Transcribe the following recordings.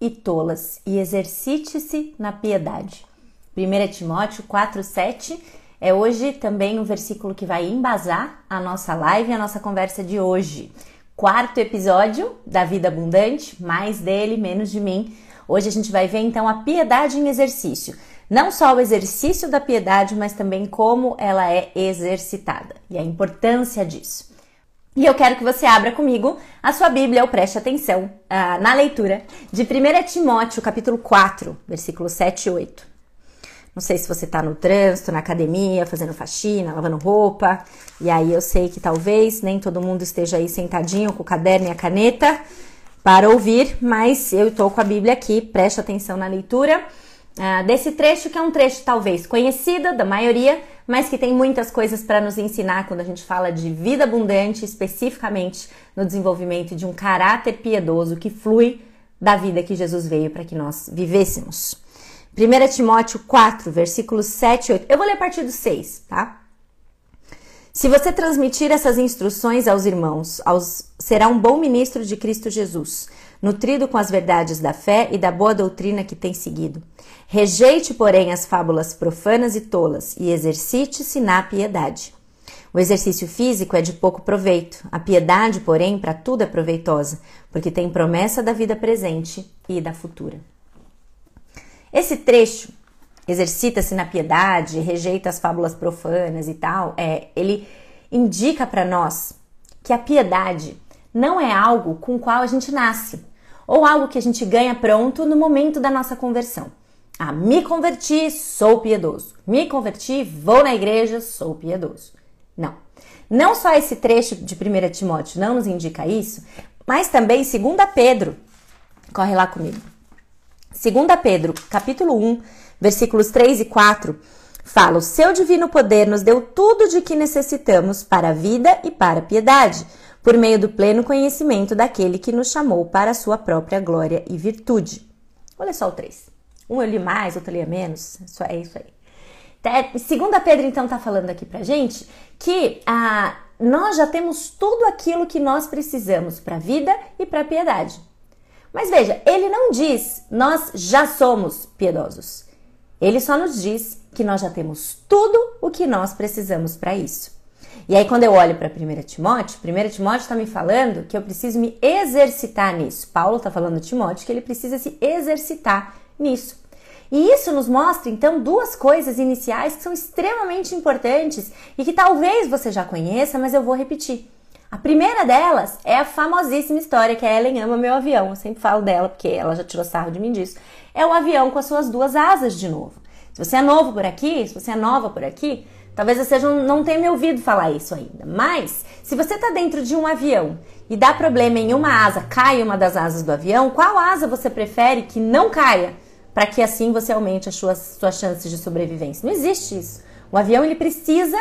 e tolas e exercite-se na piedade. 1 Timóteo 4:7 é hoje também um versículo que vai embasar a nossa live a nossa conversa de hoje. Quarto episódio da vida abundante, mais dele, menos de mim. Hoje a gente vai ver então a piedade em exercício. Não só o exercício da piedade, mas também como ela é exercitada e a importância disso. E eu quero que você abra comigo a sua Bíblia ou preste atenção uh, na leitura de 1 Timóteo, capítulo 4, versículos 7 e 8. Não sei se você tá no trânsito, na academia, fazendo faxina, lavando roupa. E aí eu sei que talvez nem todo mundo esteja aí sentadinho com o caderno e a caneta para ouvir, mas eu estou com a Bíblia aqui, preste atenção na leitura uh, desse trecho, que é um trecho talvez conhecido da maioria, mas que tem muitas coisas para nos ensinar quando a gente fala de vida abundante, especificamente no desenvolvimento de um caráter piedoso que flui da vida que Jesus veio para que nós vivêssemos. 1 Timóteo 4, versículos 7 e 8. Eu vou ler a partir do 6, tá? Se você transmitir essas instruções aos irmãos, aos, será um bom ministro de Cristo Jesus, nutrido com as verdades da fé e da boa doutrina que tem seguido. Rejeite, porém, as fábulas profanas e tolas e exercite-se na piedade. O exercício físico é de pouco proveito, a piedade, porém, para tudo é proveitosa, porque tem promessa da vida presente e da futura. Esse trecho, exercita-se na piedade, rejeita as fábulas profanas e tal, é, ele indica para nós que a piedade não é algo com o qual a gente nasce, ou algo que a gente ganha pronto no momento da nossa conversão. Ah, me converti, sou piedoso. Me converti, vou na igreja, sou piedoso. Não. Não só esse trecho de 1 Timóteo não nos indica isso, mas também 2 Pedro. Corre lá comigo. 2 Pedro, capítulo 1, versículos 3 e 4, fala: O seu divino poder nos deu tudo de que necessitamos para a vida e para a piedade, por meio do pleno conhecimento daquele que nos chamou para a sua própria glória e virtude. Olha só o 3. Um eu li mais, outro eu li menos. Isso é isso aí. Segunda Pedro, então, está falando aqui pra gente que ah, nós já temos tudo aquilo que nós precisamos para a vida e para a piedade. Mas veja, ele não diz nós já somos piedosos. Ele só nos diz que nós já temos tudo o que nós precisamos para isso. E aí, quando eu olho para 1 Timóteo, 1 Timóteo está me falando que eu preciso me exercitar nisso. Paulo está falando a Timóteo que ele precisa se exercitar nisso. E isso nos mostra, então, duas coisas iniciais que são extremamente importantes e que talvez você já conheça, mas eu vou repetir. A primeira delas é a famosíssima história que a Ellen ama meu avião. Eu sempre falo dela porque ela já tirou sarro de mim disso. É o avião com as suas duas asas de novo. Se você é novo por aqui, se você é nova por aqui, talvez você não tenha me ouvido falar isso ainda. Mas se você está dentro de um avião e dá problema em uma asa, cai uma das asas do avião, qual asa você prefere que não caia para que assim você aumente as suas, suas chances de sobrevivência? Não existe isso. O avião ele precisa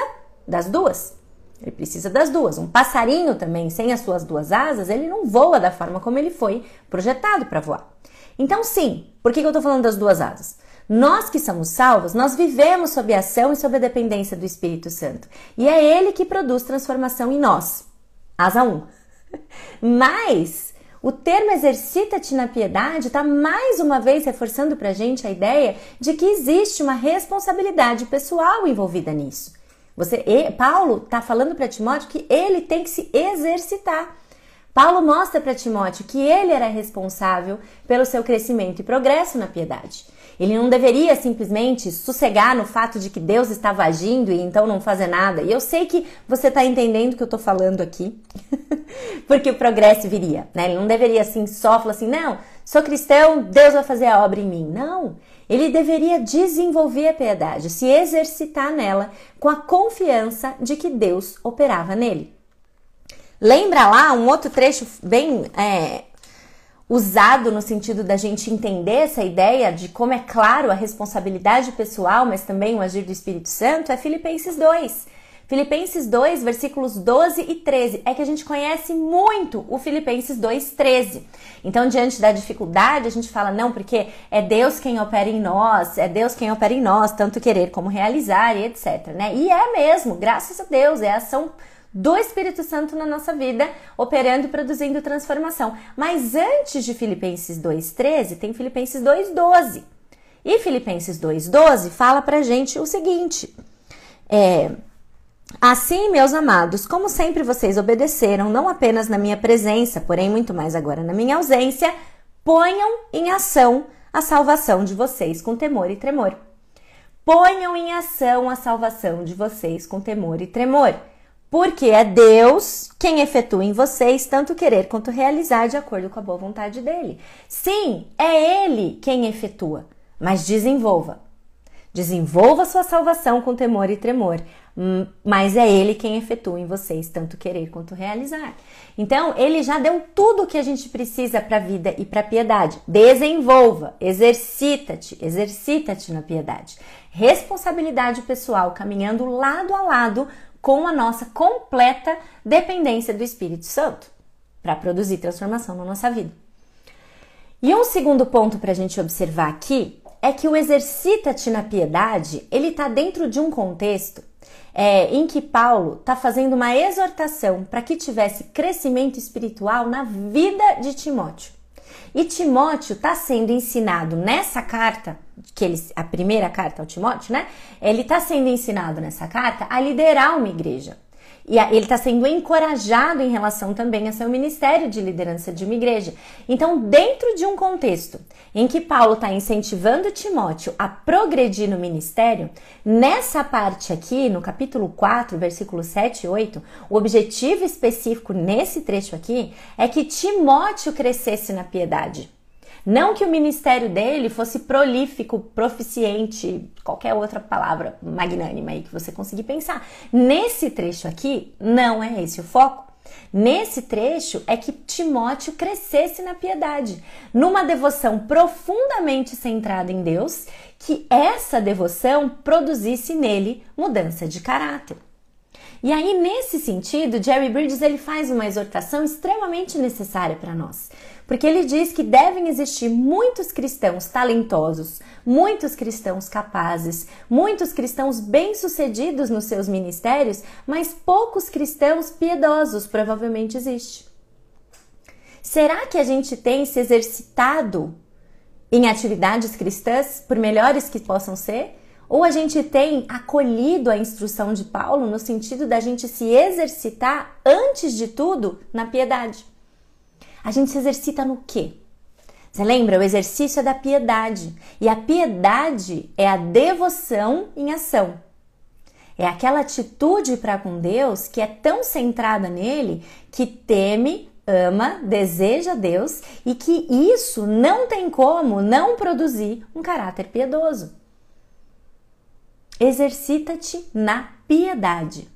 das duas. Ele precisa das duas. Um passarinho também, sem as suas duas asas, ele não voa da forma como ele foi projetado para voar. Então, sim, por que eu estou falando das duas asas? Nós que somos salvos, nós vivemos sob a ação e sob a dependência do Espírito Santo. E é ele que produz transformação em nós. Asa 1. Mas o termo exercita-te na piedade está mais uma vez reforçando para a gente a ideia de que existe uma responsabilidade pessoal envolvida nisso. Você, Paulo está falando para Timóteo que ele tem que se exercitar. Paulo mostra para Timóteo que ele era responsável pelo seu crescimento e progresso na piedade. Ele não deveria simplesmente sossegar no fato de que Deus estava agindo e então não fazer nada. E eu sei que você está entendendo o que eu estou falando aqui, porque o progresso viria. Né? Ele não deveria assim só falar assim, não, sou cristão, Deus vai fazer a obra em mim. Não. Ele deveria desenvolver a piedade, se exercitar nela com a confiança de que Deus operava nele. Lembra lá um outro trecho bem é, usado no sentido da gente entender essa ideia de como é claro a responsabilidade pessoal, mas também o agir do Espírito Santo, é Filipenses 2. Filipenses 2, versículos 12 e 13. É que a gente conhece muito o Filipenses 2, 13. Então, diante da dificuldade, a gente fala, não, porque é Deus quem opera em nós, é Deus quem opera em nós, tanto querer como realizar e etc. Né? E é mesmo, graças a Deus, é a ação do Espírito Santo na nossa vida, operando e produzindo transformação. Mas antes de Filipenses 2:13, tem Filipenses 2:12. E Filipenses 2:12 fala pra gente o seguinte: é, Assim, meus amados, como sempre vocês obedeceram, não apenas na minha presença, porém muito mais agora na minha ausência, ponham em ação a salvação de vocês com temor e tremor. Ponham em ação a salvação de vocês com temor e tremor, porque é Deus quem efetua em vocês tanto querer quanto realizar de acordo com a boa vontade dele. Sim, é Ele quem efetua, mas desenvolva. Desenvolva sua salvação com temor e tremor, hum, mas é Ele quem efetua em vocês tanto querer quanto realizar. Então, Ele já deu tudo o que a gente precisa para a vida e para a piedade. Desenvolva, exercita-te, exercita-te na piedade. Responsabilidade pessoal, caminhando lado a lado com a nossa completa dependência do Espírito Santo para produzir transformação na nossa vida. E um segundo ponto para a gente observar aqui é que o exercita-te na piedade, ele está dentro de um contexto é, em que Paulo está fazendo uma exortação para que tivesse crescimento espiritual na vida de Timóteo. E Timóteo está sendo ensinado nessa carta, que ele, a primeira carta ao Timóteo, né? Ele está sendo ensinado nessa carta a liderar uma igreja. E ele está sendo encorajado em relação também a seu ministério de liderança de uma igreja. Então, dentro de um contexto em que Paulo está incentivando Timóteo a progredir no ministério, nessa parte aqui, no capítulo 4, versículo 7 e 8, o objetivo específico nesse trecho aqui é que Timóteo crescesse na piedade. Não que o ministério dele fosse prolífico, proficiente, qualquer outra palavra magnânima aí que você conseguir pensar. Nesse trecho aqui, não é esse o foco. Nesse trecho é que Timóteo crescesse na piedade, numa devoção profundamente centrada em Deus, que essa devoção produzisse nele mudança de caráter. E aí, nesse sentido, Jerry Bridges ele faz uma exortação extremamente necessária para nós, porque ele diz que devem existir muitos cristãos talentosos, muitos cristãos capazes, muitos cristãos bem-sucedidos nos seus ministérios, mas poucos cristãos piedosos provavelmente existe. Será que a gente tem se exercitado em atividades cristãs, por melhores que possam ser? Ou a gente tem acolhido a instrução de Paulo no sentido da gente se exercitar, antes de tudo, na piedade. A gente se exercita no quê? Você lembra? O exercício é da piedade. E a piedade é a devoção em ação. É aquela atitude para com Deus que é tão centrada nele que teme, ama, deseja Deus e que isso não tem como não produzir um caráter piedoso. Exercita-te na piedade.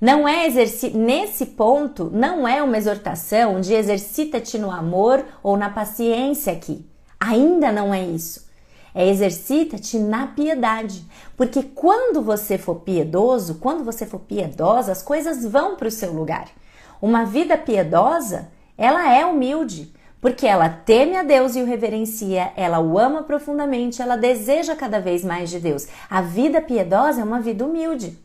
Não é exerci nesse ponto, não é uma exortação de exercita-te no amor ou na paciência aqui. Ainda não é isso. É exercita-te na piedade. Porque quando você for piedoso, quando você for piedosa, as coisas vão para o seu lugar. Uma vida piedosa, ela é humilde, porque ela teme a Deus e o reverencia, ela o ama profundamente, ela deseja cada vez mais de Deus. A vida piedosa é uma vida humilde.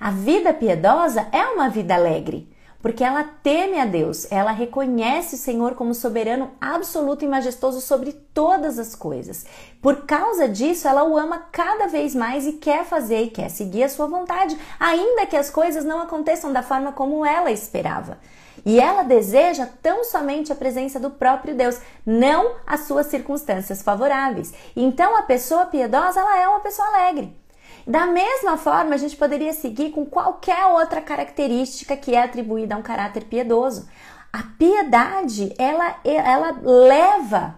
A vida piedosa é uma vida alegre, porque ela teme a Deus, ela reconhece o Senhor como soberano absoluto e majestoso sobre todas as coisas. Por causa disso, ela o ama cada vez mais e quer fazer e quer seguir a sua vontade, ainda que as coisas não aconteçam da forma como ela esperava. E ela deseja tão somente a presença do próprio Deus, não as suas circunstâncias favoráveis. Então a pessoa piedosa, ela é uma pessoa alegre. Da mesma forma, a gente poderia seguir com qualquer outra característica que é atribuída a um caráter piedoso. A piedade, ela, ela leva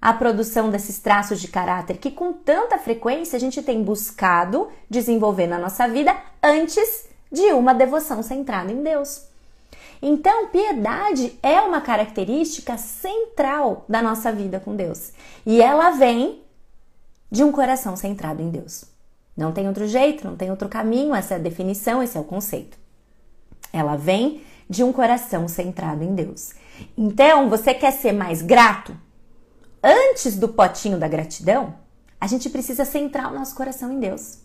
à produção desses traços de caráter que com tanta frequência a gente tem buscado desenvolver na nossa vida antes de uma devoção centrada em Deus. Então, piedade é uma característica central da nossa vida com Deus. E ela vem de um coração centrado em Deus. Não tem outro jeito, não tem outro caminho, essa é a definição, esse é o conceito. Ela vem de um coração centrado em Deus. Então, você quer ser mais grato? Antes do potinho da gratidão, a gente precisa centrar o nosso coração em Deus.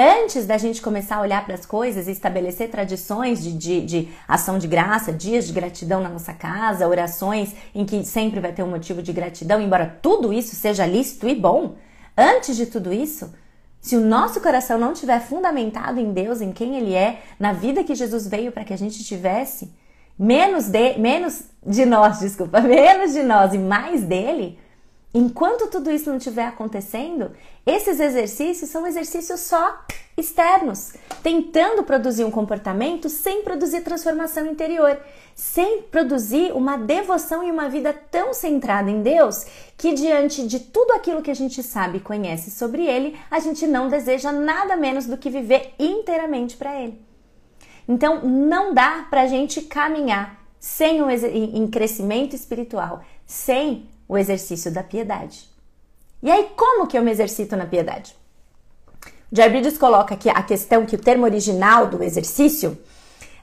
Antes da gente começar a olhar para as coisas e estabelecer tradições de, de, de, ação de graça, dias de gratidão na nossa casa, orações em que sempre vai ter um motivo de gratidão, embora tudo isso seja lícito e bom, antes de tudo isso, se o nosso coração não estiver fundamentado em Deus, em quem Ele é, na vida que Jesus veio para que a gente tivesse, menos de, menos de nós, desculpa, menos de nós e mais dele, Enquanto tudo isso não estiver acontecendo, esses exercícios são exercícios só externos, tentando produzir um comportamento sem produzir transformação interior, sem produzir uma devoção e uma vida tão centrada em Deus que, diante de tudo aquilo que a gente sabe e conhece sobre Ele, a gente não deseja nada menos do que viver inteiramente para Ele. Então, não dá para a gente caminhar sem um, em crescimento espiritual, sem o exercício da piedade. E aí, como que eu me exercito na piedade? Jair coloca aqui a questão que o termo original do exercício,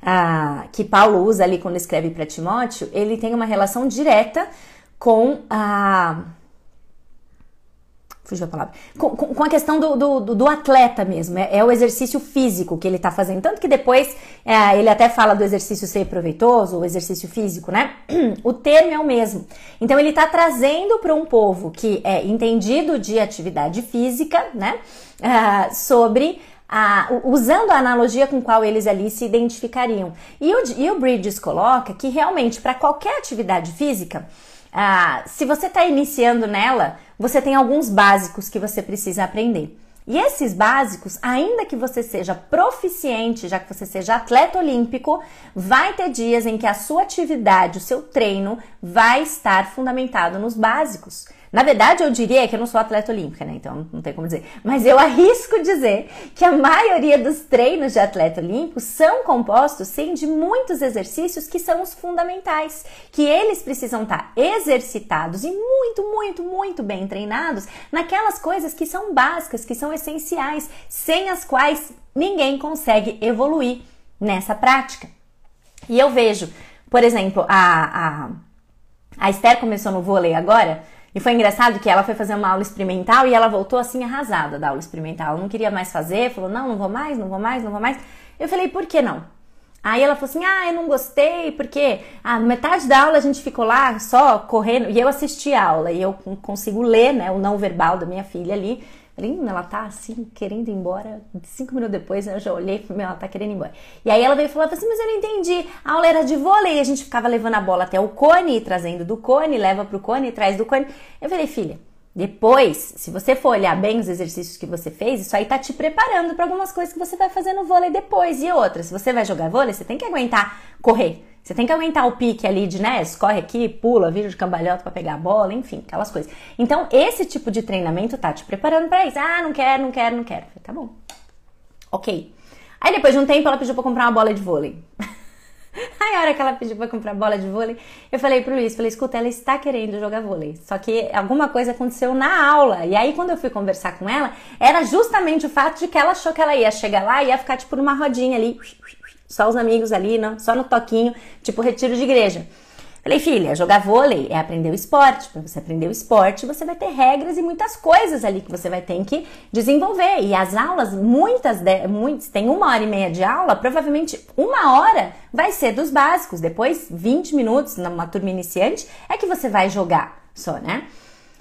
ah, que Paulo usa ali quando escreve para Timóteo, ele tem uma relação direta com a fugiu a palavra, com, com, a questão do, do, do atleta mesmo, é, é, o exercício físico que ele está fazendo, tanto que depois é, ele até fala do exercício ser proveitoso, o exercício físico, né? O termo é o mesmo. Então ele está trazendo para um povo que é entendido de atividade física, né? Uh, sobre a, usando a analogia com qual eles ali se identificariam. E o, e o Bridges coloca que realmente para qualquer atividade física, ah, se você está iniciando nela, você tem alguns básicos que você precisa aprender. E esses básicos, ainda que você seja proficiente, já que você seja atleta olímpico, vai ter dias em que a sua atividade, o seu treino vai estar fundamentado nos básicos. Na verdade, eu diria que eu não sou atleta olímpica, né? Então não tem como dizer. Mas eu arrisco dizer que a maioria dos treinos de atleta olímpico são compostos, sim, de muitos exercícios que são os fundamentais, que eles precisam estar exercitados e muito, muito, muito bem treinados naquelas coisas que são básicas, que são essenciais, sem as quais ninguém consegue evoluir nessa prática. E eu vejo, por exemplo, a, a, a Esther começou no vôlei agora. E foi engraçado que ela foi fazer uma aula experimental e ela voltou assim arrasada da aula experimental. Ela não queria mais fazer, falou: não, não vou mais, não vou mais, não vou mais. Eu falei: por que não? Aí ela falou assim: ah, eu não gostei, porque ah, metade da aula a gente ficou lá só correndo. E eu assisti a aula e eu consigo ler né, o não verbal da minha filha ali. Hum, ela tá assim, querendo ir embora. Cinco minutos depois eu já olhei ela tá querendo ir embora. E aí ela veio falar assim, mas eu não entendi. A aula era de vôlei, a gente ficava levando a bola até o cone, trazendo do cone, leva pro cone, traz do cone. Eu falei, filha, depois, se você for olhar bem os exercícios que você fez, isso aí tá te preparando para algumas coisas que você vai fazer no vôlei depois. E outras, se você vai jogar vôlei, você tem que aguentar correr. Você tem que aguentar o pique ali de, né, corre aqui, pula, vira de cambalhota para pegar a bola, enfim, aquelas coisas. Então, esse tipo de treinamento tá te preparando para isso. Ah, não quero, não quero, não quero. Falei, tá bom. Ok. Aí depois de um tempo ela pediu para comprar uma bola de vôlei. Aí a hora que ela pediu para comprar bola de vôlei, eu falei pro Luiz, falei, escuta, ela está querendo jogar vôlei. Só que alguma coisa aconteceu na aula. E aí quando eu fui conversar com ela, era justamente o fato de que ela achou que ela ia chegar lá e ia ficar tipo numa rodinha ali só os amigos ali, não, só no toquinho, tipo retiro de igreja. Falei, filha, jogar vôlei é aprender o esporte. Para você aprender o esporte, você vai ter regras e muitas coisas ali que você vai ter que desenvolver. E as aulas, muitas, de, muitas, tem uma hora e meia de aula, provavelmente uma hora vai ser dos básicos. Depois, 20 minutos numa turma iniciante, é que você vai jogar só, né?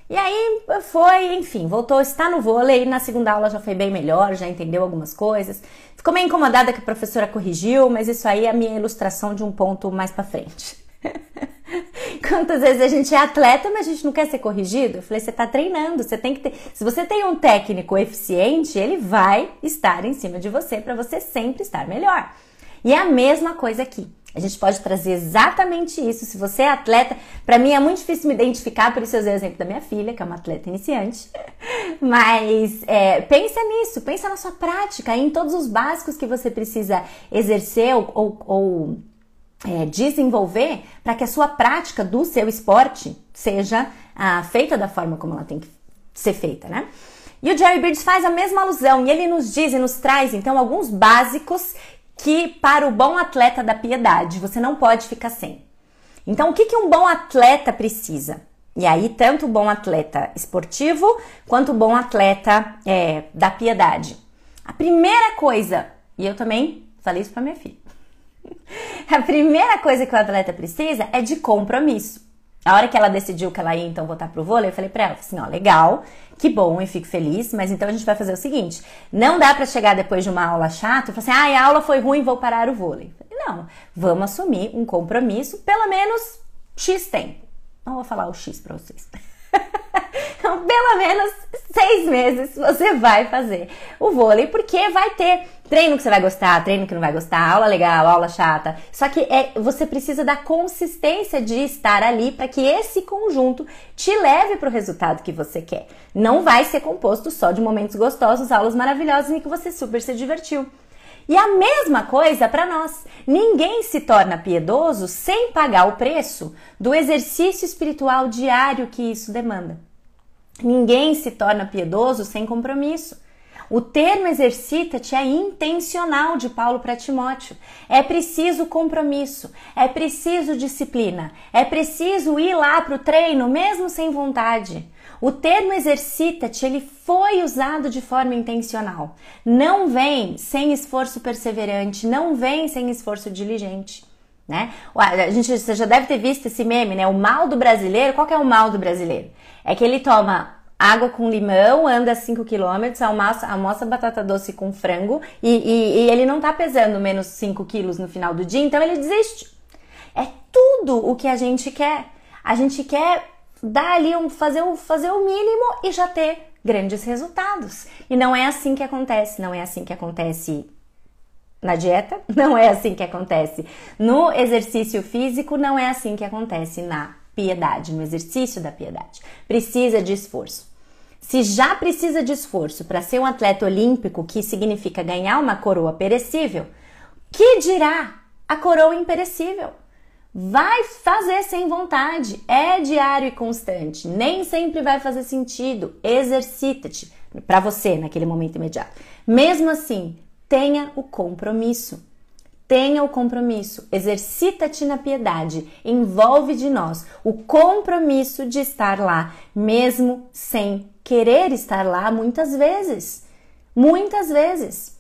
E aí foi, enfim, voltou a estar no vôlei. Na segunda aula já foi bem melhor, já entendeu algumas coisas. Ficou meio incomodada que a professora corrigiu, mas isso aí é a minha ilustração de um ponto mais para frente. Quantas vezes a gente é atleta, mas a gente não quer ser corrigido? Eu falei, você está treinando, você tem que ter. Se você tem um técnico eficiente, ele vai estar em cima de você para você sempre estar melhor. E é a mesma coisa aqui. A gente pode trazer exatamente isso. Se você é atleta, para mim é muito difícil me identificar, por isso eu usei o exemplo da minha filha, que é uma atleta iniciante. Mas é, pensa nisso, pensa na sua prática, em todos os básicos que você precisa exercer ou, ou, ou é, desenvolver para que a sua prática do seu esporte seja ah, feita da forma como ela tem que ser feita, né? E o Jerry Bridges faz a mesma alusão e ele nos diz e nos traz então alguns básicos que para o bom atleta da piedade você não pode ficar sem. Então, o que, que um bom atleta precisa? E aí, tanto o bom atleta esportivo quanto o bom atleta é, da piedade. A primeira coisa, e eu também falei isso para minha filha, a primeira coisa que o atleta precisa é de compromisso. A hora que ela decidiu que ela ia então voltar pro vôlei, eu falei pra ela assim: ó, legal, que bom, eu fico feliz, mas então a gente vai fazer o seguinte: não dá para chegar depois de uma aula chata e falar assim, ah, a aula foi ruim, vou parar o vôlei. Não, vamos assumir um compromisso, pelo menos X tempo. Não vou falar o X para vocês. Então, pelo menos seis meses você vai fazer o vôlei, porque vai ter treino que você vai gostar, treino que não vai gostar, aula legal, aula chata. Só que é, você precisa da consistência de estar ali para que esse conjunto te leve para o resultado que você quer. Não vai ser composto só de momentos gostosos, aulas maravilhosas em que você super se divertiu. E a mesma coisa para nós. Ninguém se torna piedoso sem pagar o preço do exercício espiritual diário que isso demanda. Ninguém se torna piedoso sem compromisso. O termo exercita-te é intencional de Paulo para Timóteo. É preciso compromisso, é preciso disciplina, é preciso ir lá para o treino mesmo sem vontade. O termo exercita-te, ele foi usado de forma intencional. Não vem sem esforço perseverante, não vem sem esforço diligente. Né? A gente você já deve ter visto esse meme, né? O mal do brasileiro, qual é o mal do brasileiro? É que ele toma água com limão, anda 5 km, almoça, almoça batata doce com frango e, e, e ele não tá pesando menos 5 quilos no final do dia, então ele desiste. É tudo o que a gente quer. A gente quer dar ali um fazer, um, fazer o mínimo e já ter grandes resultados. E não é assim que acontece, não é assim que acontece na dieta, não é assim que acontece no exercício físico, não é assim que acontece na piedade, no exercício da piedade. Precisa de esforço. Se já precisa de esforço para ser um atleta olímpico, que significa ganhar uma coroa perecível, que dirá a coroa imperecível? Vai fazer sem vontade, é diário e constante, nem sempre vai fazer sentido. Exercita-te para você naquele momento imediato. Mesmo assim, tenha o compromisso. Tenha o compromisso, exercita-te na piedade, envolve de nós o compromisso de estar lá, mesmo sem querer estar lá muitas vezes. Muitas vezes.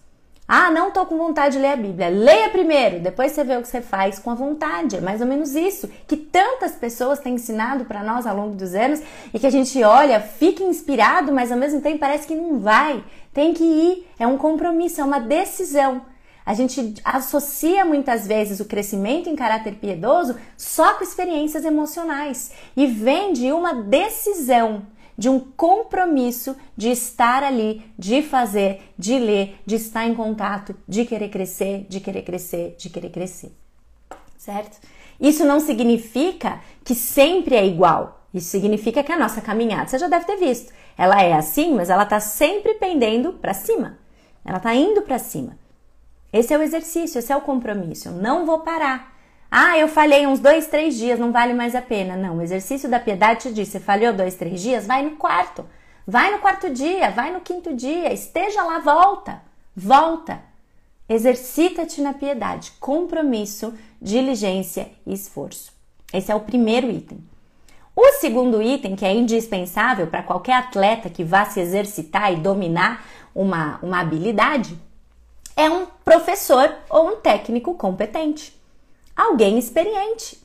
Ah, não tô com vontade de ler a Bíblia. Leia primeiro, depois você vê o que você faz com a vontade. É mais ou menos isso que tantas pessoas têm ensinado para nós ao longo dos anos e que a gente olha, fica inspirado, mas ao mesmo tempo parece que não vai. Tem que ir, é um compromisso, é uma decisão. A gente associa muitas vezes o crescimento em caráter piedoso só com experiências emocionais e vem de uma decisão de um compromisso de estar ali, de fazer, de ler, de estar em contato, de querer crescer, de querer crescer, de querer crescer. Certo? Isso não significa que sempre é igual. Isso significa que a nossa caminhada, você já deve ter visto, ela é assim, mas ela está sempre pendendo para cima. Ela está indo para cima. Esse é o exercício, esse é o compromisso. Eu não vou parar. Ah, eu falhei uns dois, três dias, não vale mais a pena. Não, o exercício da piedade te diz: você falhou dois, três dias, vai no quarto. Vai no quarto dia, vai no quinto dia, esteja lá, volta, volta. Exercita-te na piedade, compromisso, diligência e esforço. Esse é o primeiro item. O segundo item, que é indispensável para qualquer atleta que vá se exercitar e dominar uma, uma habilidade, é um professor ou um técnico competente alguém experiente.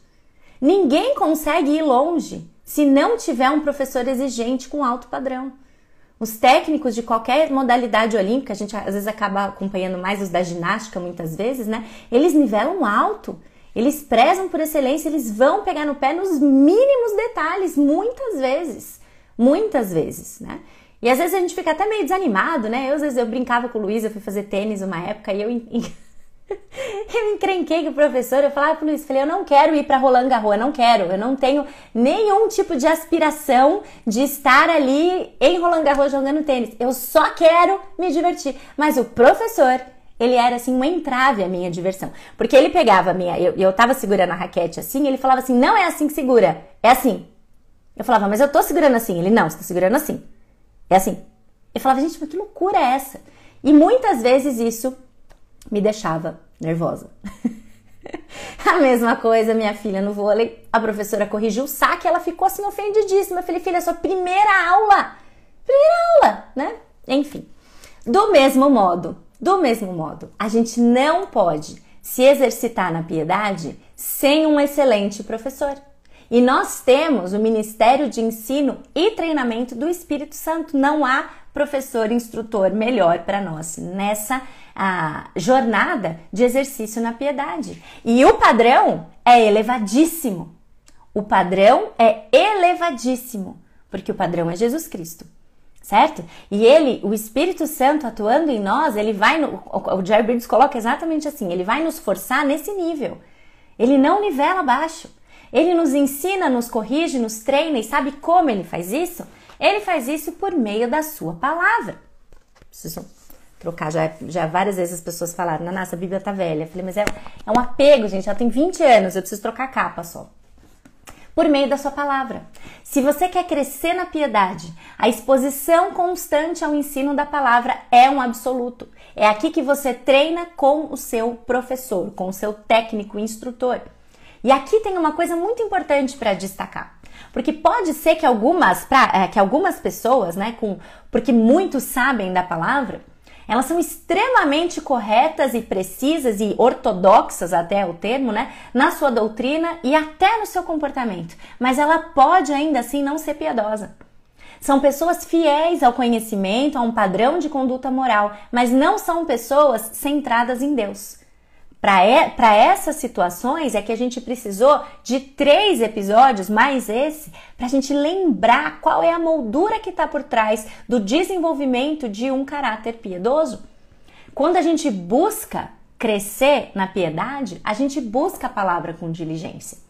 Ninguém consegue ir longe se não tiver um professor exigente com alto padrão. Os técnicos de qualquer modalidade olímpica, a gente às vezes acaba acompanhando mais os da ginástica muitas vezes, né? Eles nivelam alto, eles prezam por excelência, eles vão pegar no pé nos mínimos detalhes, muitas vezes. Muitas vezes, né? E às vezes a gente fica até meio desanimado, né? Eu, às vezes eu brincava com o Luiz, eu fui fazer tênis uma época e eu eu encrenquei com o professor, eu falava pro Luiz, falei, eu não quero ir para Roland Garros, eu não quero, eu não tenho nenhum tipo de aspiração de estar ali em Roland Garros jogando tênis. Eu só quero me divertir. Mas o professor, ele era assim um entrave à minha diversão. Porque ele pegava a minha, eu, eu tava segurando a raquete assim, ele falava assim: "Não é assim que segura, é assim". Eu falava: "Mas eu tô segurando assim". Ele: "Não, você tá segurando assim". É assim. Eu falava: "Gente, mas que loucura é essa?". E muitas vezes isso me deixava nervosa. a mesma coisa, minha filha no vôlei, a professora corrigiu o saque, ela ficou assim ofendidíssima. Eu falei: "Filha, é sua primeira aula". Primeira aula, né? Enfim. Do mesmo modo, do mesmo modo, a gente não pode se exercitar na piedade sem um excelente professor. E nós temos o Ministério de Ensino e Treinamento do Espírito Santo. Não há professor instrutor melhor para nós nessa a, jornada de exercício na piedade. E o padrão é elevadíssimo. O padrão é elevadíssimo, porque o padrão é Jesus Cristo certo? E ele, o Espírito Santo atuando em nós, ele vai, no, o Jerry Bridges coloca exatamente assim, ele vai nos forçar nesse nível. Ele não nivela abaixo. Ele nos ensina, nos corrige, nos treina e sabe como ele faz isso? Ele faz isso por meio da sua palavra. Preciso trocar, já, já várias vezes as pessoas falaram, nossa, a Bíblia tá velha. Eu falei, mas é, é um apego, gente, ela tem 20 anos, eu preciso trocar a capa só por meio da sua palavra. Se você quer crescer na piedade, a exposição constante ao ensino da palavra é um absoluto. É aqui que você treina com o seu professor, com o seu técnico instrutor. E aqui tem uma coisa muito importante para destacar. Porque pode ser que algumas, pra, é, que algumas pessoas, né, com, porque muitos sabem da palavra, elas são extremamente corretas e precisas e ortodoxas até o termo, né, na sua doutrina e até no seu comportamento, mas ela pode ainda assim não ser piedosa. São pessoas fiéis ao conhecimento, a um padrão de conduta moral, mas não são pessoas centradas em Deus. Para essas situações é que a gente precisou de três episódios, mais esse, para a gente lembrar qual é a moldura que está por trás do desenvolvimento de um caráter piedoso. Quando a gente busca crescer na piedade, a gente busca a palavra com diligência.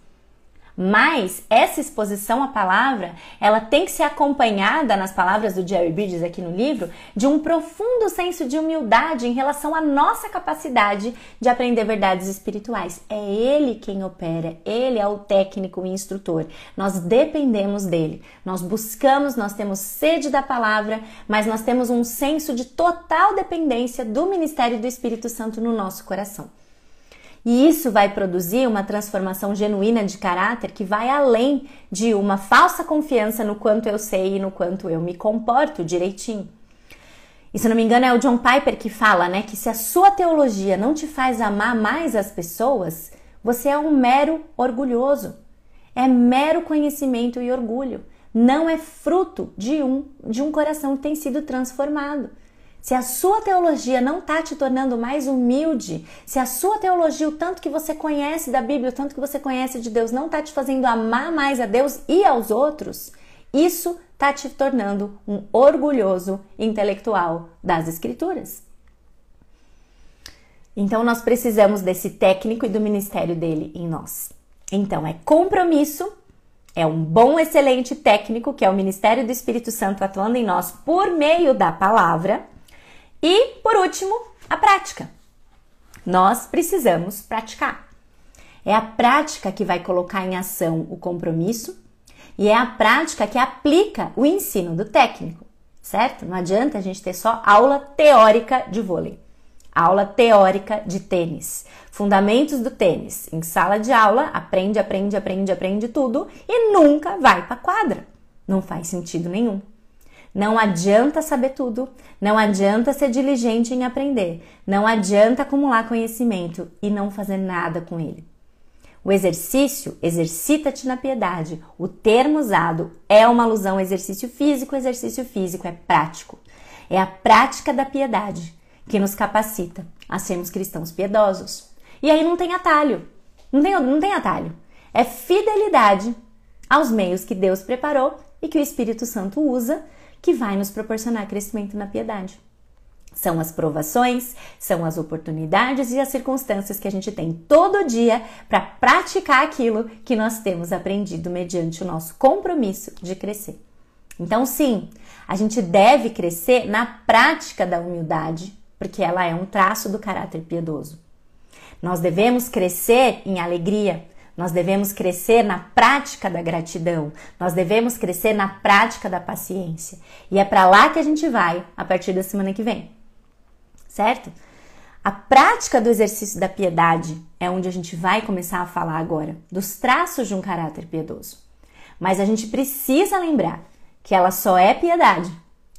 Mas essa exposição à palavra, ela tem que ser acompanhada, nas palavras do Jerry Bridges aqui no livro, de um profundo senso de humildade em relação à nossa capacidade de aprender verdades espirituais. É ele quem opera, ele é o técnico e instrutor. Nós dependemos dele. Nós buscamos, nós temos sede da palavra, mas nós temos um senso de total dependência do ministério do Espírito Santo no nosso coração. E isso vai produzir uma transformação genuína de caráter que vai além de uma falsa confiança no quanto eu sei e no quanto eu me comporto direitinho. E se não me engano é o John Piper que fala, né, que se a sua teologia não te faz amar mais as pessoas, você é um mero orgulhoso. É mero conhecimento e orgulho. Não é fruto de um de um coração que tem sido transformado. Se a sua teologia não está te tornando mais humilde, se a sua teologia, o tanto que você conhece da Bíblia, o tanto que você conhece de Deus, não está te fazendo amar mais a Deus e aos outros, isso está te tornando um orgulhoso intelectual das Escrituras. Então nós precisamos desse técnico e do ministério dele em nós. Então é compromisso, é um bom, excelente técnico, que é o ministério do Espírito Santo atuando em nós por meio da palavra e, por último, a prática. Nós precisamos praticar. É a prática que vai colocar em ação o compromisso e é a prática que aplica o ensino do técnico, certo? Não adianta a gente ter só aula teórica de vôlei, aula teórica de tênis, fundamentos do tênis. Em sala de aula, aprende, aprende, aprende, aprende tudo e nunca vai para quadra. Não faz sentido nenhum. Não adianta saber tudo, não adianta ser diligente em aprender, não adianta acumular conhecimento e não fazer nada com ele. O exercício, exercita-te na piedade. O termo usado é uma alusão ao exercício físico, o exercício físico é prático. É a prática da piedade que nos capacita a sermos cristãos piedosos. E aí não tem atalho. Não tem, não tem atalho. É fidelidade aos meios que Deus preparou e que o Espírito Santo usa que vai nos proporcionar crescimento na piedade. São as provações, são as oportunidades e as circunstâncias que a gente tem todo dia para praticar aquilo que nós temos aprendido mediante o nosso compromisso de crescer. Então, sim, a gente deve crescer na prática da humildade, porque ela é um traço do caráter piedoso. Nós devemos crescer em alegria, nós devemos crescer na prática da gratidão, nós devemos crescer na prática da paciência. E é para lá que a gente vai a partir da semana que vem. Certo? A prática do exercício da piedade é onde a gente vai começar a falar agora, dos traços de um caráter piedoso. Mas a gente precisa lembrar que ela só é piedade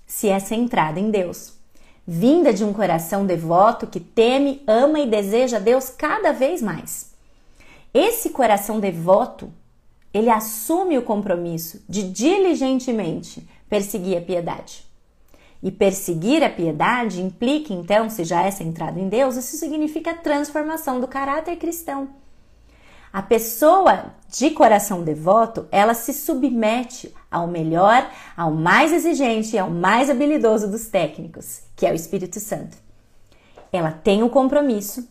se é centrada em Deus, vinda de um coração devoto que teme, ama e deseja Deus cada vez mais. Esse coração devoto, ele assume o compromisso de diligentemente perseguir a piedade. E perseguir a piedade implica, então, se já é centrado em Deus, isso significa transformação do caráter cristão. A pessoa de coração devoto, ela se submete ao melhor, ao mais exigente e ao mais habilidoso dos técnicos, que é o Espírito Santo. Ela tem o compromisso,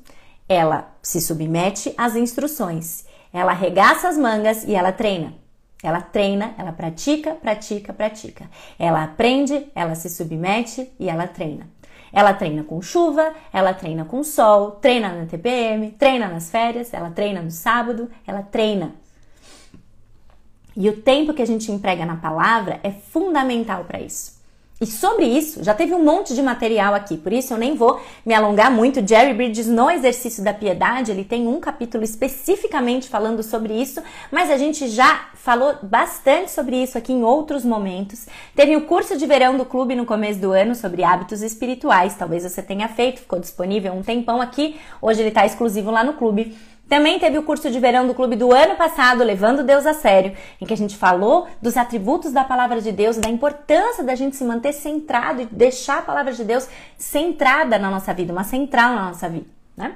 ela se submete às instruções, ela arregaça as mangas e ela treina. Ela treina, ela pratica, pratica, pratica. Ela aprende, ela se submete e ela treina. Ela treina com chuva, ela treina com sol, treina na TPM, treina nas férias, ela treina no sábado, ela treina. E o tempo que a gente emprega na palavra é fundamental para isso. E sobre isso, já teve um monte de material aqui, por isso eu nem vou me alongar muito. Jerry Bridges, no Exercício da Piedade, ele tem um capítulo especificamente falando sobre isso, mas a gente já falou bastante sobre isso aqui em outros momentos. Teve o curso de verão do clube no começo do ano sobre hábitos espirituais, talvez você tenha feito, ficou disponível um tempão aqui, hoje ele está exclusivo lá no clube. Também teve o curso de verão do clube do ano passado, Levando Deus a Sério, em que a gente falou dos atributos da palavra de Deus, da importância da gente se manter centrado e deixar a palavra de Deus centrada na nossa vida, uma central na nossa vida, né?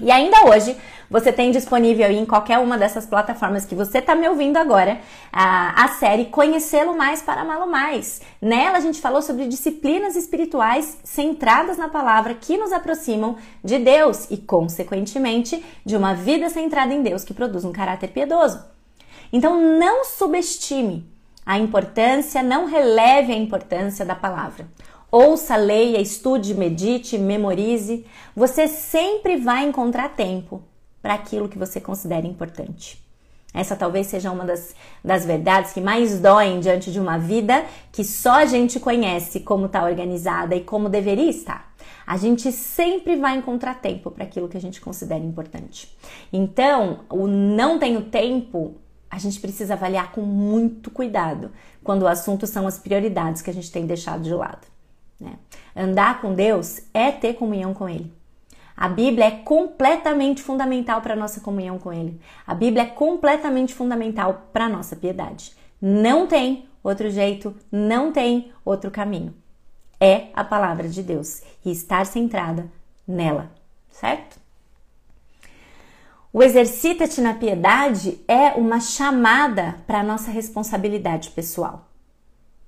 E ainda hoje, você tem disponível aí em qualquer uma dessas plataformas que você está me ouvindo agora, a, a série Conhecê-lo Mais para Amá-lo Mais. Nela a gente falou sobre disciplinas espirituais centradas na palavra que nos aproximam de Deus e, consequentemente, de uma vida centrada em Deus que produz um caráter piedoso. Então, não subestime a importância, não releve a importância da palavra. Ouça, leia, estude, medite, memorize. Você sempre vai encontrar tempo para aquilo que você considera importante. Essa talvez seja uma das, das verdades que mais doem diante de uma vida que só a gente conhece como está organizada e como deveria estar. A gente sempre vai encontrar tempo para aquilo que a gente considera importante. Então, o não tenho tempo, a gente precisa avaliar com muito cuidado quando o assunto são as prioridades que a gente tem deixado de lado. Né? Andar com Deus é ter comunhão com Ele. A Bíblia é completamente fundamental para a nossa comunhão com Ele. A Bíblia é completamente fundamental para a nossa piedade. Não tem outro jeito, não tem outro caminho. É a palavra de Deus e estar centrada nela, certo? O exercita-te na piedade é uma chamada para a nossa responsabilidade pessoal.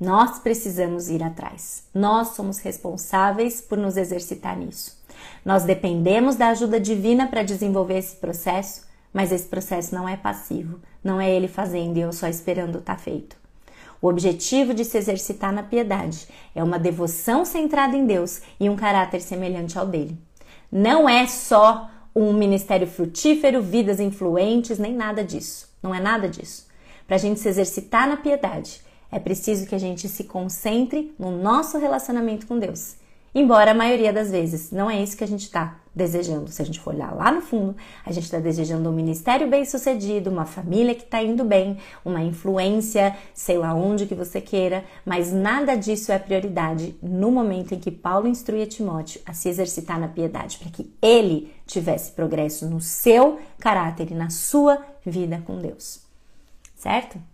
Nós precisamos ir atrás. Nós somos responsáveis por nos exercitar nisso. Nós dependemos da ajuda divina para desenvolver esse processo, mas esse processo não é passivo, não é ele fazendo e eu só esperando estar tá feito. O objetivo de se exercitar na piedade é uma devoção centrada em Deus e um caráter semelhante ao dele. Não é só um ministério frutífero, vidas influentes, nem nada disso. Não é nada disso. Para a gente se exercitar na piedade, é preciso que a gente se concentre no nosso relacionamento com Deus. Embora a maioria das vezes não é isso que a gente está desejando. Se a gente for olhar lá no fundo, a gente está desejando um ministério bem sucedido, uma família que está indo bem, uma influência, sei lá onde que você queira, mas nada disso é prioridade no momento em que Paulo instrui Timóteo a se exercitar na piedade, para que ele tivesse progresso no seu caráter e na sua vida com Deus. Certo?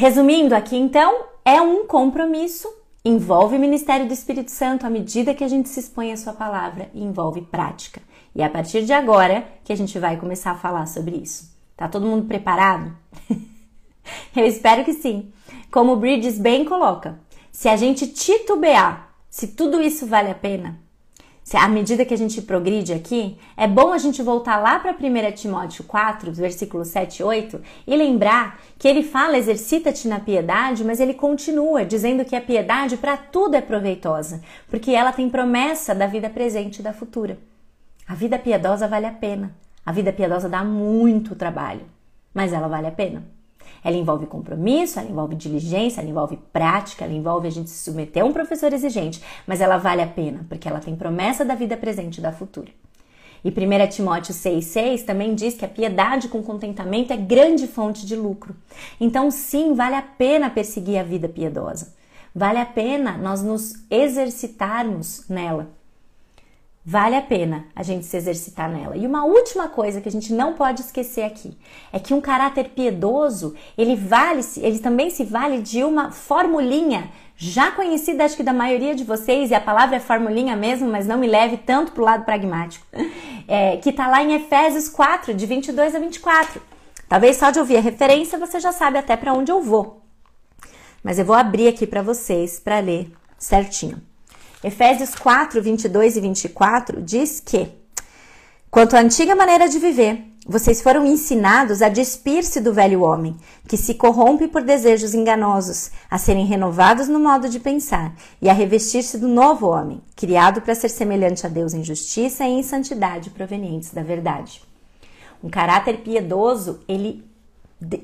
Resumindo aqui então, é um compromisso, envolve o ministério do Espírito Santo à medida que a gente se expõe à sua palavra e envolve prática. E é a partir de agora que a gente vai começar a falar sobre isso. Tá todo mundo preparado? Eu espero que sim. Como o Bridges bem coloca, se a gente titubear, se tudo isso vale a pena, à medida que a gente progride aqui, é bom a gente voltar lá para 1 Timóteo 4, versículo 7 e 8, e lembrar que ele fala exercita-te na piedade, mas ele continua dizendo que a piedade para tudo é proveitosa, porque ela tem promessa da vida presente e da futura. A vida piedosa vale a pena. A vida piedosa dá muito trabalho, mas ela vale a pena. Ela envolve compromisso, ela envolve diligência, ela envolve prática, ela envolve a gente se submeter a um professor exigente, mas ela vale a pena, porque ela tem promessa da vida presente e da futura. E 1 Timóteo 6,6 também diz que a piedade com contentamento é grande fonte de lucro. Então, sim, vale a pena perseguir a vida piedosa. Vale a pena nós nos exercitarmos nela. Vale a pena a gente se exercitar nela. E uma última coisa que a gente não pode esquecer aqui é que um caráter piedoso, ele vale, ele também se vale de uma formulinha já conhecida, acho que da maioria de vocês, e a palavra é formulinha mesmo, mas não me leve tanto para o lado pragmático, é, que está lá em Efésios 4, de 22 a 24. Talvez só de ouvir a referência você já sabe até para onde eu vou. Mas eu vou abrir aqui para vocês para ler certinho. Efésios 4, 22 e 24 diz que, quanto à antiga maneira de viver, vocês foram ensinados a despir-se do velho homem, que se corrompe por desejos enganosos, a serem renovados no modo de pensar e a revestir-se do novo homem, criado para ser semelhante a Deus em justiça e em santidade provenientes da verdade. Um caráter piedoso, ele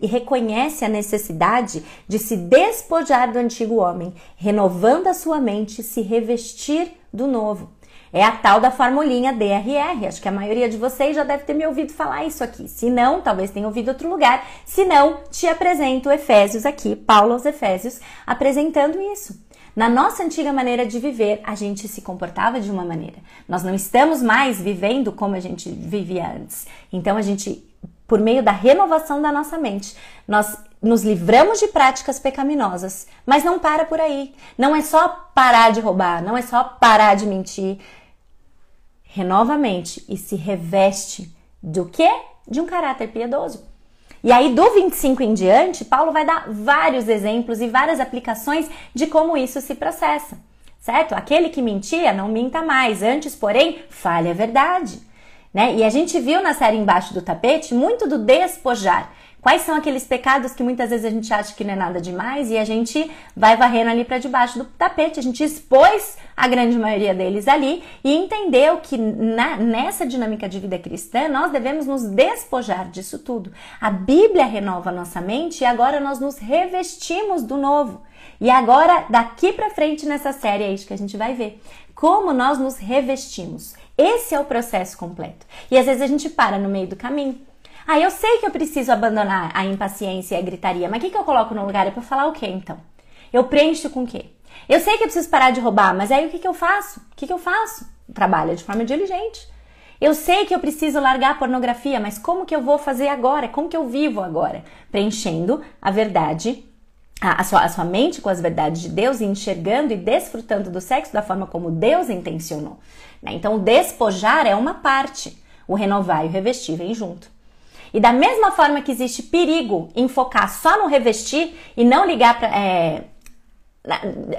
e reconhece a necessidade de se despojar do antigo homem, renovando a sua mente se revestir do novo. É a tal da formulinha DRR. Acho que a maioria de vocês já deve ter me ouvido falar isso aqui. Se não, talvez tenha ouvido outro lugar. Se não, te apresento Efésios aqui, Paulo aos Efésios, apresentando isso. Na nossa antiga maneira de viver, a gente se comportava de uma maneira. Nós não estamos mais vivendo como a gente vivia antes. Então a gente por meio da renovação da nossa mente. Nós nos livramos de práticas pecaminosas, mas não para por aí. Não é só parar de roubar, não é só parar de mentir. Renova a mente e se reveste do que? De um caráter piedoso. E aí, do 25 em diante, Paulo vai dar vários exemplos e várias aplicações de como isso se processa, certo? Aquele que mentia, não minta mais. Antes, porém, fale a verdade. Né? E a gente viu na série Embaixo do Tapete muito do despojar. Quais são aqueles pecados que muitas vezes a gente acha que não é nada demais e a gente vai varrendo ali para debaixo do tapete. A gente expôs a grande maioria deles ali e entendeu que na, nessa dinâmica de vida cristã nós devemos nos despojar disso tudo. A Bíblia renova nossa mente e agora nós nos revestimos do novo. E agora, daqui para frente nessa série é isso que a gente vai ver. Como nós nos revestimos. Esse é o processo completo. E às vezes a gente para no meio do caminho. Ah, eu sei que eu preciso abandonar a impaciência e a gritaria, mas o que, que eu coloco no lugar? É para falar o quê então? Eu preencho com o quê? Eu sei que eu preciso parar de roubar, mas aí o que, que eu faço? O que, que eu faço? Trabalho de forma diligente. Eu sei que eu preciso largar a pornografia, mas como que eu vou fazer agora? Como que eu vivo agora? Preenchendo a verdade a, sua, a sua mente com as verdades de Deus e enxergando e desfrutando do sexo da forma como Deus intencionou. Né? Então, o despojar é uma parte, o renovar e o revestir vem junto. E da mesma forma que existe perigo em focar só no revestir e não ligar para. É,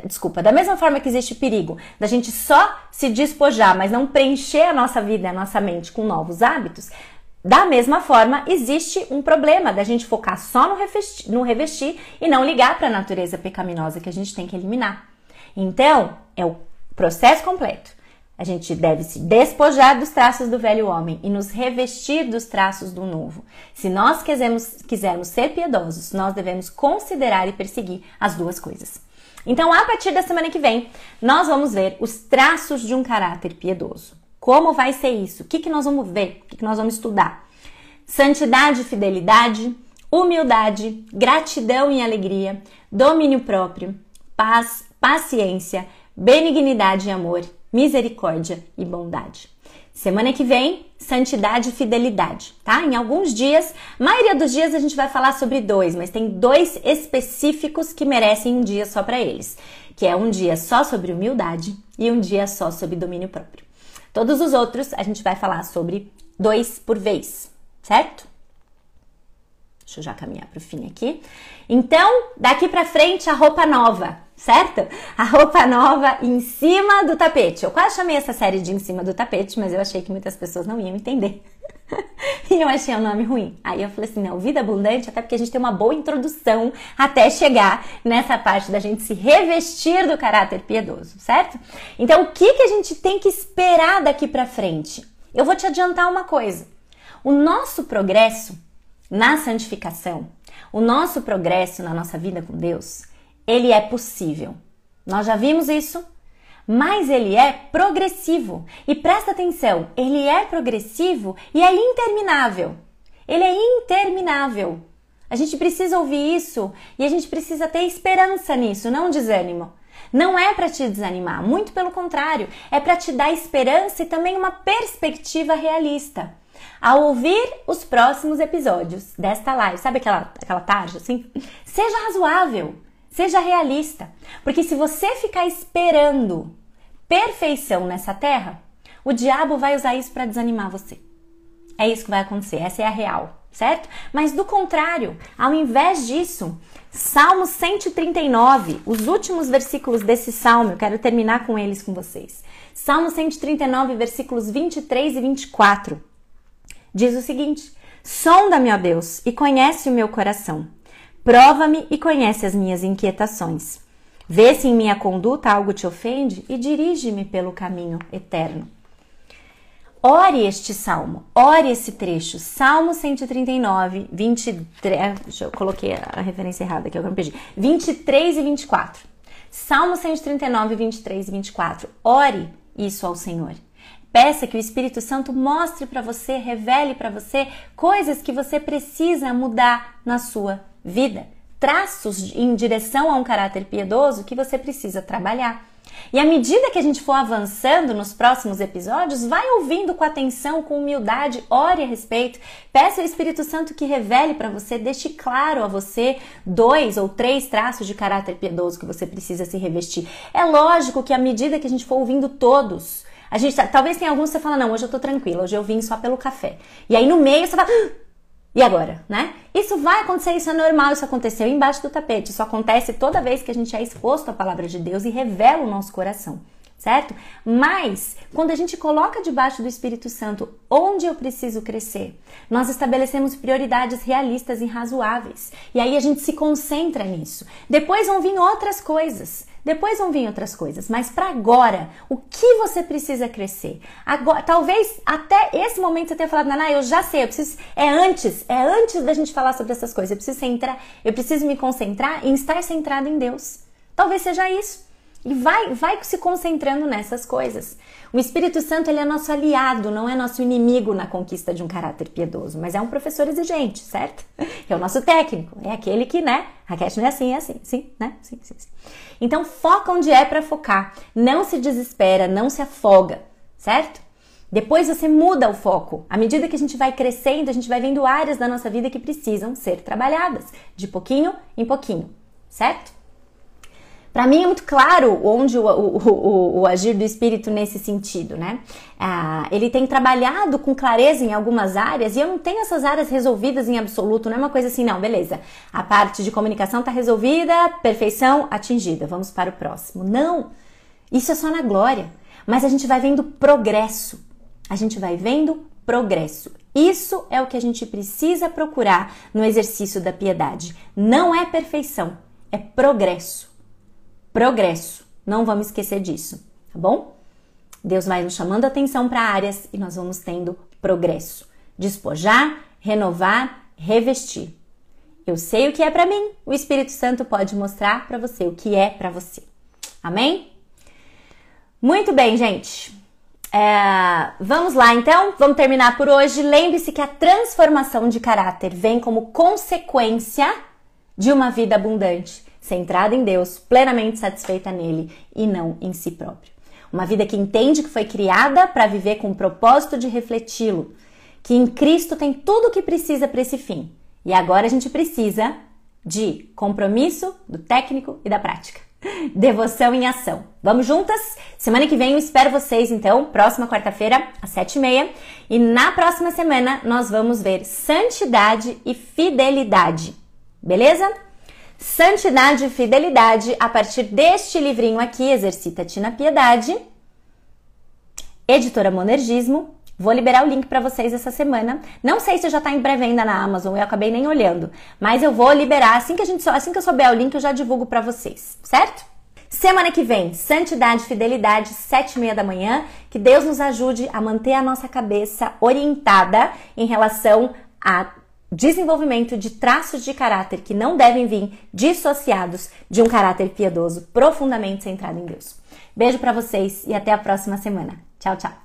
desculpa, da mesma forma que existe perigo da gente só se despojar, mas não preencher a nossa vida, a nossa mente com novos hábitos, da mesma forma, existe um problema da gente focar só no revestir, no revestir e não ligar para a natureza pecaminosa que a gente tem que eliminar. Então, é o processo completo. A gente deve se despojar dos traços do velho homem e nos revestir dos traços do novo. Se nós quisermos, quisermos ser piedosos, nós devemos considerar e perseguir as duas coisas. Então, a partir da semana que vem, nós vamos ver os traços de um caráter piedoso. Como vai ser isso? O que, que nós vamos ver? O que, que nós vamos estudar? Santidade e fidelidade, humildade, gratidão e alegria, domínio próprio, paz, paciência, benignidade e amor, misericórdia e bondade. Semana que vem, santidade e fidelidade, tá? Em alguns dias, maioria dos dias a gente vai falar sobre dois, mas tem dois específicos que merecem um dia só para eles, que é um dia só sobre humildade e um dia só sobre domínio próprio. Todos os outros a gente vai falar sobre dois por vez, certo? Deixa eu já caminhar para o fim aqui. Então, daqui para frente a roupa nova. certo? A roupa nova em cima do tapete. Eu quase chamei essa série de em cima do tapete, mas eu achei que muitas pessoas não iam entender. e eu achei o nome ruim. Aí eu falei assim: não, vida abundante, até porque a gente tem uma boa introdução até chegar nessa parte da gente se revestir do caráter piedoso, certo? Então, o que, que a gente tem que esperar daqui para frente? Eu vou te adiantar uma coisa: o nosso progresso na santificação, o nosso progresso na nossa vida com Deus, ele é possível. Nós já vimos isso mas ele é progressivo. E presta atenção, ele é progressivo e é interminável. Ele é interminável. A gente precisa ouvir isso e a gente precisa ter esperança nisso, não desânimo. Não é para te desanimar, muito pelo contrário, é para te dar esperança e também uma perspectiva realista. Ao ouvir os próximos episódios desta live, sabe aquela, aquela tarde assim? Seja razoável, Seja realista, porque se você ficar esperando perfeição nessa terra, o diabo vai usar isso para desanimar você. É isso que vai acontecer, essa é a real, certo? Mas do contrário, ao invés disso, Salmo 139, os últimos versículos desse salmo, eu quero terminar com eles com vocês. Salmo 139, versículos 23 e 24, diz o seguinte: Sonda-me, ó Deus, e conhece o meu coração. Prova-me e conhece as minhas inquietações. Vê se em minha conduta algo te ofende e dirige-me pelo caminho eterno. Ore este salmo, ore esse trecho, Salmo 139, 23. Deixa eu coloquei a referência errada aqui, eu não pedi. 23 e 24. Salmo 139, 23 e 24. Ore isso ao Senhor. Peça que o Espírito Santo mostre para você, revele para você coisas que você precisa mudar na sua vida, traços em direção a um caráter piedoso que você precisa trabalhar. E à medida que a gente for avançando nos próximos episódios, vai ouvindo com atenção, com humildade, ore a respeito, peça ao Espírito Santo que revele para você, deixe claro a você dois ou três traços de caráter piedoso que você precisa se revestir. É lógico que à medida que a gente for ouvindo todos, a gente talvez tenha alguns que você fala, não, hoje eu tô tranquila, hoje eu vim só pelo café. E aí no meio você fala, ah, e agora, né? Isso vai acontecer, isso é normal, isso aconteceu embaixo do tapete. Isso acontece toda vez que a gente é exposto à palavra de Deus e revela o nosso coração, certo? Mas quando a gente coloca debaixo do Espírito Santo onde eu preciso crescer, nós estabelecemos prioridades realistas e razoáveis. E aí a gente se concentra nisso. Depois vão vir outras coisas. Depois vão vir outras coisas, mas para agora, o que você precisa crescer? Agora, talvez até esse momento você tenha falado, Naná, eu já sei, eu preciso. É antes, é antes da gente falar sobre essas coisas. Eu preciso centrar, eu preciso me concentrar em estar centrado em Deus. Talvez seja isso. E vai, vai se concentrando nessas coisas. O Espírito Santo ele é nosso aliado, não é nosso inimigo na conquista de um caráter piedoso, mas é um professor exigente, certo? É o nosso técnico, é aquele que, né? Raquel não é assim, é assim, sim, né? Sim, sim, sim. Então foca onde é para focar, não se desespera, não se afoga, certo? Depois você muda o foco. À medida que a gente vai crescendo, a gente vai vendo áreas da nossa vida que precisam ser trabalhadas, de pouquinho em pouquinho, certo? Para mim é muito claro onde o, o, o, o, agir do espírito nesse sentido, né? Ah, ele tem trabalhado com clareza em algumas áreas e eu não tenho essas áreas resolvidas em absoluto, não é uma coisa assim, não, beleza. A parte de comunicação está resolvida, perfeição atingida, vamos para o próximo. Não, isso é só na glória, mas a gente vai vendo progresso, a gente vai vendo progresso. Isso é o que a gente precisa procurar no exercício da piedade. Não é perfeição, é progresso progresso. Não vamos esquecer disso, tá bom? Deus vai nos chamando atenção para áreas e nós vamos tendo progresso. Despojar, renovar, revestir. Eu sei o que é para mim, o Espírito Santo pode mostrar para você o que é para você. Amém? Muito bem, gente. É, vamos lá então, vamos terminar por hoje. Lembre-se que a transformação de caráter vem como consequência de uma vida abundante centrada em Deus, plenamente satisfeita nele e não em si próprio. Uma vida que entende que foi criada para viver com o propósito de refleti-lo, que em Cristo tem tudo o que precisa para esse fim. E agora a gente precisa de compromisso do técnico e da prática. Devoção em ação. Vamos juntas? Semana que vem eu espero vocês, então, próxima quarta-feira, às sete e meia. E na próxima semana nós vamos ver santidade e fidelidade. Beleza? Santidade e fidelidade a partir deste livrinho aqui, Exercita-te na Piedade. Editora Monergismo. Vou liberar o link para vocês essa semana. Não sei se já está em pré-venda na Amazon, eu acabei nem olhando, mas eu vou liberar assim que a gente assim que eu souber o link eu já divulgo para vocês, certo? Semana que vem, santidade e fidelidade, sete e meia da manhã. Que Deus nos ajude a manter a nossa cabeça orientada em relação a desenvolvimento de traços de caráter que não devem vir dissociados de um caráter piedoso profundamente centrado em Deus. Beijo para vocês e até a próxima semana. Tchau, tchau.